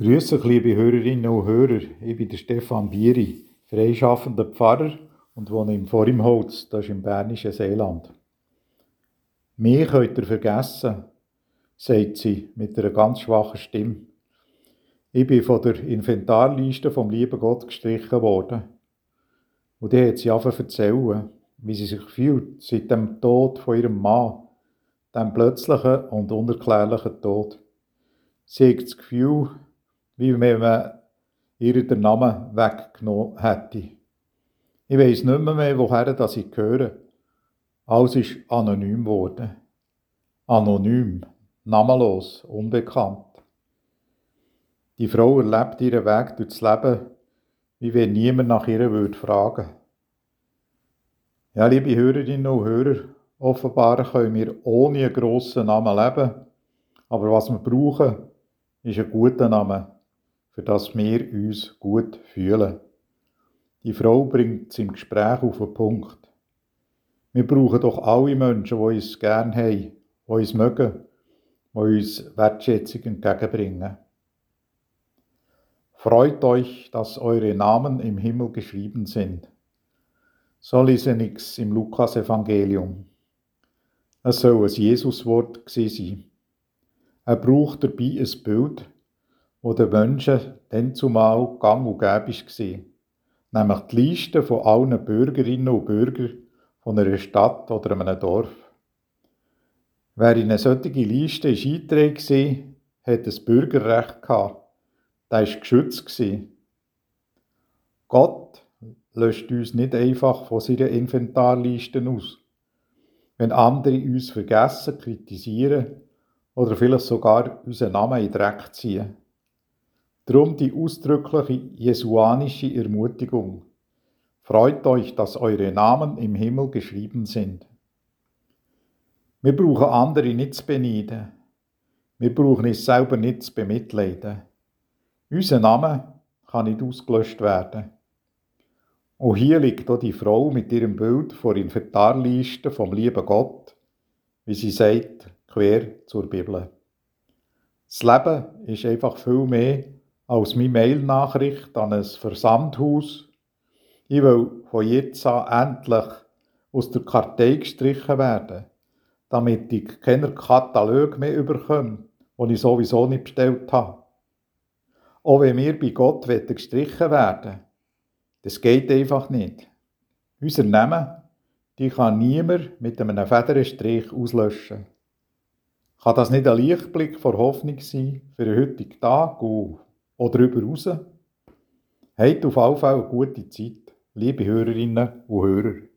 Grüße liebe Hörerinnen und Hörer. Ich bin der Stefan Bieri, freischaffender Pfarrer und wohne im Vorimholz, das ist im bernischen Seeland. Mich könnt ihr vergessen, sagt sie mit einer ganz schwachen Stimme. Ich bin von der Inventarliste vom lieben Gott gestrichen worden. Und die hat sie zu erzählen, wie sie sich fühlt seit dem Tod von ihrem Mann, dem plötzlichen und unerklärlichen Tod. Sie hat das Gefühl, wie wenn man ihr den Namen weggenommen hätte. Ich weiß nicht mehr, mehr woher das ich gehöre. Alles ist anonym geworden. Anonym, namenlos, unbekannt. Die Frau erlebt ihren Weg durchs Leben, wie wenn niemand nach ihr würde fragen. Ja, liebe Hörerinnen und Hörer, offenbar können wir ohne einen grossen Namen leben, aber was wir brauchen, ist ein guter Name für das wir uns gut fühlen. Die Frau bringt es im Gespräch auf den Punkt. Wir brauchen doch alle Menschen, die uns gern haben, die uns mögen, die uns Wertschätzung entgegenbringen. Freut euch, dass eure Namen im Himmel geschrieben sind. So lese ich im Lukas-Evangelium. Es soll ein Jesuswort sein. Er braucht dabei ein Bild, wo den Menschen dann zumal gang und gäbe war. Nämlich die Liste von allen Bürgerinnen und Bürgern von einer Stadt oder einem Dorf. Wer in eine solche Liste eingetragen war, hat ein Bürgerrecht gehabt. Der war geschützt. Gott löscht uns nicht einfach von seiner Inventarliste aus. Wenn andere uns vergessen, kritisieren oder vielleicht sogar unseren Namen in Dreck ziehen. Drum die ausdrückliche jesuanische Ermutigung. Freut euch, dass eure Namen im Himmel geschrieben sind. Wir brauchen andere nicht zu beneiden. Wir brauchen uns selber nicht zu bemitleiden. Unser Name kann nicht ausgelöscht werden. Und hier liegt auch die Frau mit ihrem Bild vor Inventarliste vom lieben Gott, wie sie sagt, quer zur Bibel. Das Leben ist einfach viel mehr als meine Mail-Nachricht an ein Versandhaus. Ich will von jetzt an endlich aus der Kartei gestrichen werden, damit ich keine Katalog mehr bekomme, die ich sowieso nicht bestellt habe. Auch wenn wir bei Gott gestrichen werden das geht einfach nicht. Unser Namen, die kann niemand mit einem Federstrich auslöschen. Kann das nicht ein Lichtblick vor Hoffnung sein für den heutigen Tag und oder darüber raus. Habt auf jeden Fall eine gute Zeit, liebe Hörerinnen und Hörer.